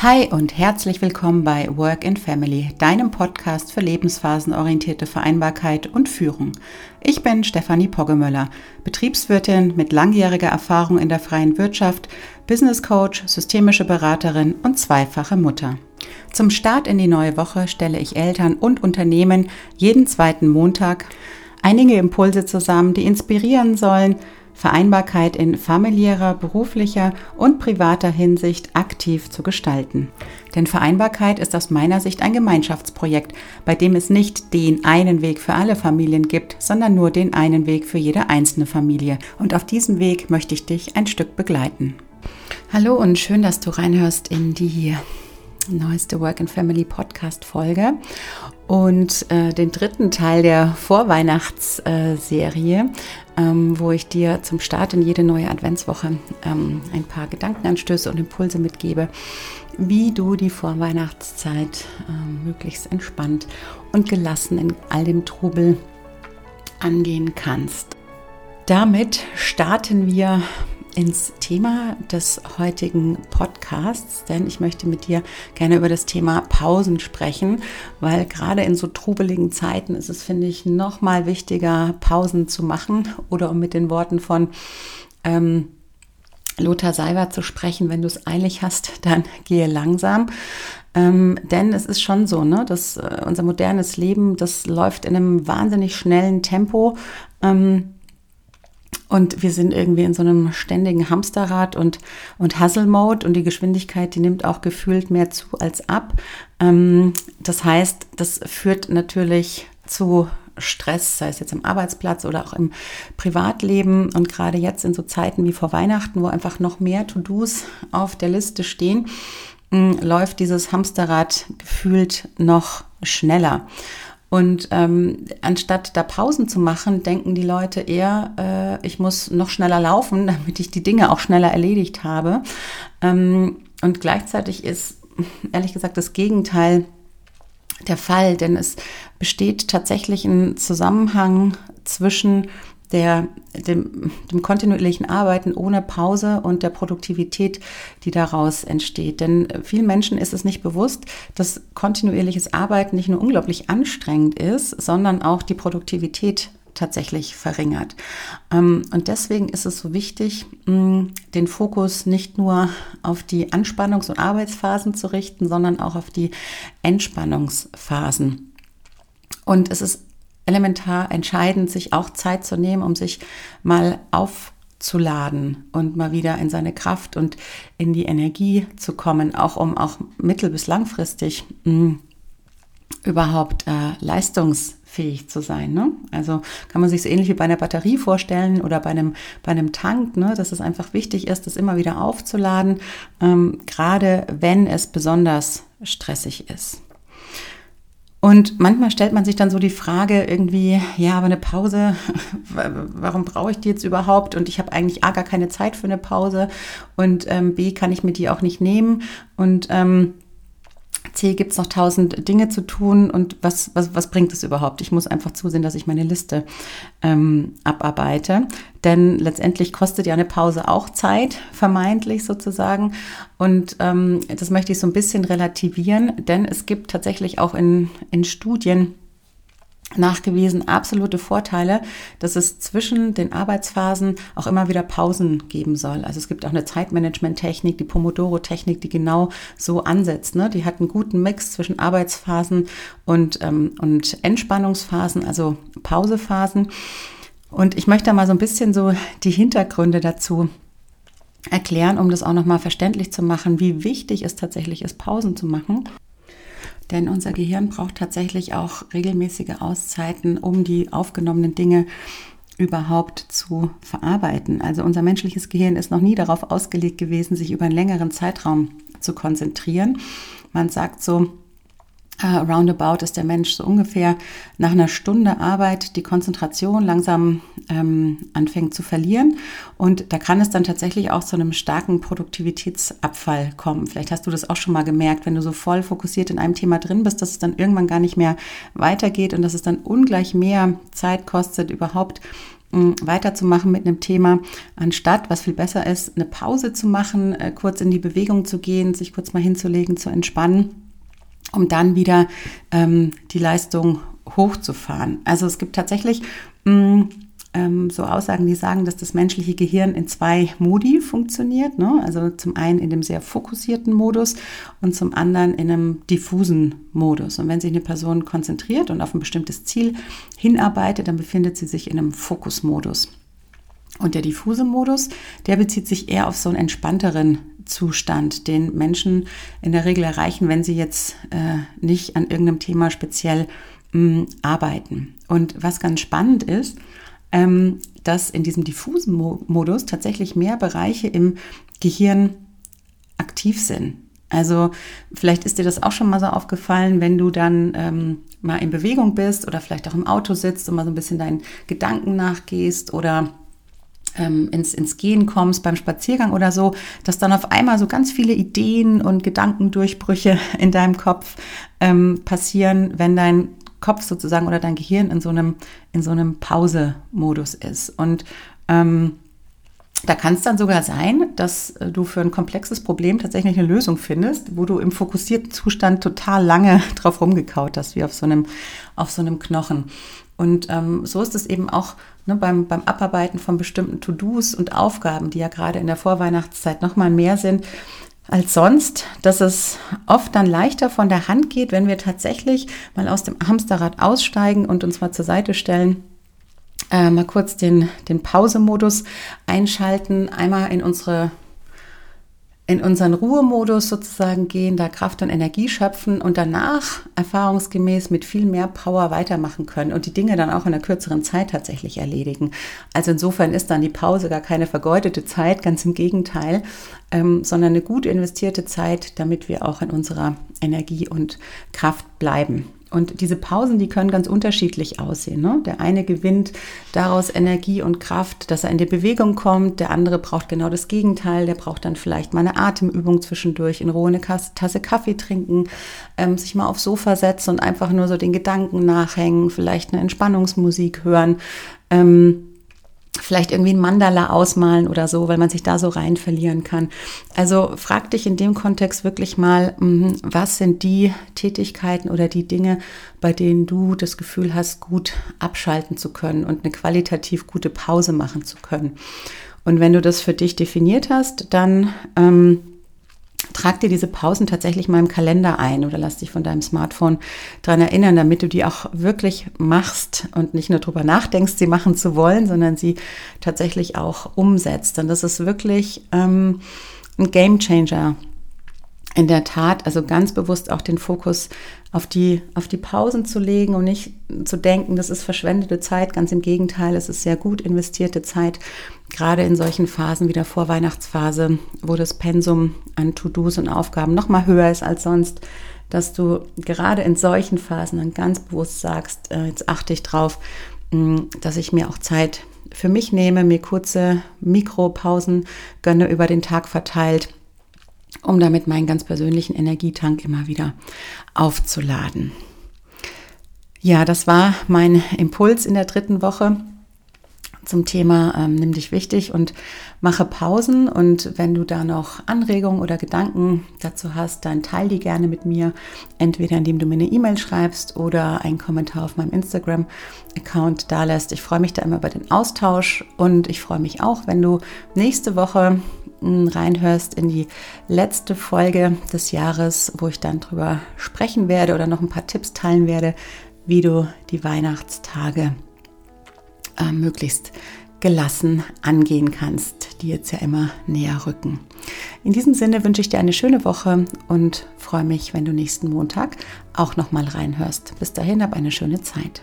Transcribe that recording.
Hi und herzlich willkommen bei Work and Family, deinem Podcast für lebensphasenorientierte Vereinbarkeit und Führung. Ich bin Stefanie Poggemöller, Betriebswirtin mit langjähriger Erfahrung in der freien Wirtschaft, Business Coach, systemische Beraterin und zweifache Mutter. Zum Start in die neue Woche stelle ich Eltern und Unternehmen jeden zweiten Montag einige Impulse zusammen, die inspirieren sollen, Vereinbarkeit in familiärer, beruflicher und privater Hinsicht aktiv zu gestalten. Denn Vereinbarkeit ist aus meiner Sicht ein Gemeinschaftsprojekt, bei dem es nicht den einen Weg für alle Familien gibt, sondern nur den einen Weg für jede einzelne Familie. Und auf diesem Weg möchte ich dich ein Stück begleiten. Hallo und schön, dass du reinhörst in die neueste Work and Family Podcast Folge und äh, den dritten Teil der Vorweihnachtsserie, ähm, wo ich dir zum Start in jede neue Adventswoche ähm, ein paar Gedankenanstöße und Impulse mitgebe, wie du die Vorweihnachtszeit äh, möglichst entspannt und gelassen in all dem Trubel angehen kannst. Damit starten wir ins Thema des heutigen Podcasts, denn ich möchte mit dir gerne über das Thema Pausen sprechen, weil gerade in so trubeligen Zeiten ist es, finde ich, noch mal wichtiger, Pausen zu machen oder um mit den Worten von ähm, Lothar Seiber zu sprechen, wenn du es eilig hast, dann gehe langsam. Ähm, denn es ist schon so, ne, dass äh, unser modernes Leben, das läuft in einem wahnsinnig schnellen Tempo. Ähm, und wir sind irgendwie in so einem ständigen Hamsterrad und, und Hustle-Mode und die Geschwindigkeit, die nimmt auch gefühlt mehr zu als ab. Ähm, das heißt, das führt natürlich zu Stress, sei es jetzt im Arbeitsplatz oder auch im Privatleben. Und gerade jetzt in so Zeiten wie vor Weihnachten, wo einfach noch mehr To-Dos auf der Liste stehen, mm, läuft dieses Hamsterrad gefühlt noch schneller. Und ähm, anstatt da Pausen zu machen, denken die Leute eher, äh, ich muss noch schneller laufen, damit ich die Dinge auch schneller erledigt habe. Ähm, und gleichzeitig ist, ehrlich gesagt, das Gegenteil der Fall, denn es besteht tatsächlich ein Zusammenhang zwischen der, dem, dem kontinuierlichen Arbeiten ohne Pause und der Produktivität, die daraus entsteht. Denn vielen Menschen ist es nicht bewusst, dass kontinuierliches Arbeiten nicht nur unglaublich anstrengend ist, sondern auch die Produktivität tatsächlich verringert. Ähm, und deswegen ist es so wichtig, den Fokus nicht nur auf die Anspannungs- und Arbeitsphasen zu richten, sondern auch auf die Entspannungsphasen. Und es ist elementar entscheidend, sich auch Zeit zu nehmen, um sich mal aufzuladen und mal wieder in seine Kraft und in die Energie zu kommen, auch um auch mittel- bis langfristig mh, hm, überhaupt äh, leistungsfähig zu sein. Ne? Also kann man sich so ähnlich wie bei einer Batterie vorstellen oder bei einem, bei einem Tank, ne? dass es einfach wichtig ist, das immer wieder aufzuladen, ähm, gerade wenn es besonders stressig ist. Und manchmal stellt man sich dann so die Frage irgendwie, ja, aber eine Pause, warum brauche ich die jetzt überhaupt? Und ich habe eigentlich A, gar keine Zeit für eine Pause und ähm, B, kann ich mir die auch nicht nehmen. Und ähm, C gibt es noch tausend Dinge zu tun und was, was, was bringt es überhaupt? Ich muss einfach zusehen, dass ich meine Liste ähm, abarbeite. Denn letztendlich kostet ja eine Pause auch Zeit, vermeintlich sozusagen. Und ähm, das möchte ich so ein bisschen relativieren, denn es gibt tatsächlich auch in, in Studien, nachgewiesen absolute Vorteile, dass es zwischen den Arbeitsphasen auch immer wieder Pausen geben soll. Also es gibt auch eine Zeitmanagement-Technik, die Pomodoro-Technik, die genau so ansetzt. Ne? Die hat einen guten Mix zwischen Arbeitsphasen und, ähm, und Entspannungsphasen, also Pausephasen. Und ich möchte mal so ein bisschen so die Hintergründe dazu erklären, um das auch nochmal verständlich zu machen, wie wichtig es tatsächlich ist, Pausen zu machen. Denn unser Gehirn braucht tatsächlich auch regelmäßige Auszeiten, um die aufgenommenen Dinge überhaupt zu verarbeiten. Also unser menschliches Gehirn ist noch nie darauf ausgelegt gewesen, sich über einen längeren Zeitraum zu konzentrieren. Man sagt so, Uh, roundabout ist der Mensch so ungefähr nach einer Stunde Arbeit die Konzentration langsam ähm, anfängt zu verlieren. Und da kann es dann tatsächlich auch zu einem starken Produktivitätsabfall kommen. Vielleicht hast du das auch schon mal gemerkt, wenn du so voll fokussiert in einem Thema drin bist, dass es dann irgendwann gar nicht mehr weitergeht und dass es dann ungleich mehr Zeit kostet, überhaupt weiterzumachen mit einem Thema, anstatt, was viel besser ist, eine Pause zu machen, äh, kurz in die Bewegung zu gehen, sich kurz mal hinzulegen, zu entspannen, um dann wieder ähm, die Leistung hochzufahren. Also es gibt tatsächlich mh, ähm, so Aussagen, die sagen, dass das menschliche Gehirn in zwei Modi funktioniert. Ne? Also zum einen in dem sehr fokussierten Modus und zum anderen in einem diffusen Modus. Und wenn sich eine Person konzentriert und auf ein bestimmtes Ziel hinarbeitet, dann befindet sie sich in einem Fokusmodus. Und der diffuse Modus, der bezieht sich eher auf so einen entspannteren Zustand, den Menschen in der Regel erreichen, wenn sie jetzt äh, nicht an irgendeinem Thema speziell mh, mm, arbeiten. Und was ganz spannend ist, ähm, dass in diesem diffusen Mo Modus tatsächlich mehr Bereiche im Gehirn aktiv sind. Also vielleicht ist dir das auch schon mal so aufgefallen, wenn du dann ähm, mal in Bewegung bist oder vielleicht auch im Auto sitzt und mal so ein bisschen deinen Gedanken nachgehst oder ähm, ins, ins Gehen kommst beim Spaziergang oder so, dass dann auf einmal so ganz viele Ideen und Gedankendurchbrüche in deinem Kopf ähm, passieren, wenn dein Kopf sozusagen oder dein Gehirn in so einem, in so einem Pause-Modus ist. Und ähm, da kann es dann sogar sein, dass äh, du für ein komplexes Problem tatsächlich eine Lösung findest, wo du im fokussierten Zustand total lange drauf rumgekaut hast, wie auf so einem, auf so einem Knochen. Und ähm, so ist es eben auch ne, beim, beim Abarbeiten von bestimmten To-Dos und Aufgaben, die ja gerade in der Vorweihnachtszeit nochmal mehr sind, als sonst, dass es oft dann leichter von der Hand geht, wenn wir tatsächlich mal aus dem Hamsterrad aussteigen und uns mal zur Seite stellen, äh, mal kurz den, den Pause-Modus einschalten, einmal in unsere in unseren Ruhemodus sozusagen gehen, da Kraft und Energie schöpfen und danach erfahrungsgemäß mit viel mehr Power weitermachen können und die Dinge dann auch in einer kürzeren Zeit tatsächlich erledigen. Also insofern ist dann die Pause gar keine vergeudete Zeit, ganz im Gegenteil, ähm, sondern eine gut investierte Zeit, damit wir auch in unserer Energie und Kraft bleiben. Und diese Pausen, die können ganz unterschiedlich aussehen. Ne? Der eine gewinnt daraus Energie und Kraft, dass er in die Bewegung kommt. Der andere braucht genau das Gegenteil. Der braucht dann vielleicht mal eine Atemübung zwischendurch, in Ruhe eine Tasse Kaffee trinken, ähm, sich mal aufs Sofa setzen und einfach nur so den Gedanken nachhängen, vielleicht eine Entspannungsmusik hören. Ähm, vielleicht irgendwie ein Mandala ausmalen oder so, weil man sich da so rein verlieren kann. Also frag dich in dem Kontext wirklich mal, mhm, was sind die Tätigkeiten oder die Dinge, bei denen du das Gefühl hast, gut abschalten zu können und eine qualitativ gute Pause machen zu können. Und wenn du das für dich definiert hast, dann ähm, trag dir diese Pausen tatsächlich mal im Kalender ein oder lass dich von deinem Smartphone daran erinnern, damit du die auch wirklich machst und nicht nur darüber nachdenkst, sie machen zu wollen, sondern sie tatsächlich auch umsetzt. Und das ist wirklich ähm, ein Game Changer in der Tat, also ganz bewusst auch den Fokus auf die, auf die Pausen zu legen und nicht zu denken, das ist verschwendete Zeit. Ganz im Gegenteil, es ist sehr gut investierte Zeit, gerade in solchen Phasen wie der Vorweihnachtsphase, wo das Pensum an To-Dos und Aufgaben noch mal höher ist als sonst, dass du gerade in solchen Phasen dann ganz bewusst sagst, äh, jetzt achte ich drauf, mh, dass ich mir auch Zeit für mich nehme, mir kurze Mikropausen gönne über den Tag verteilt um damit meinen ganz persönlichen Energietank immer wieder aufzuladen. Ja, das war mein Impuls in der dritten Woche zum Thema ähm, Nimm dich wichtig und mache Pausen. Und wenn du da noch Anregungen oder Gedanken dazu hast, dann teile die gerne mit mir, entweder indem du mir eine E-Mail schreibst oder einen Kommentar auf meinem Instagram-Account da lässt. Ich freue mich da immer über den Austausch und ich freue mich auch, wenn du nächste Woche reinhörst in die letzte Folge des Jahres, wo ich dann drüber sprechen werde oder noch ein paar Tipps teilen werde, wie du die Weihnachtstage äh, möglichst gelassen angehen kannst, die jetzt ja immer näher rücken. In diesem Sinne wünsche ich dir eine schöne Woche und freue mich, wenn du nächsten Montag auch noch mal reinhörst. Bis dahin, hab eine schöne Zeit.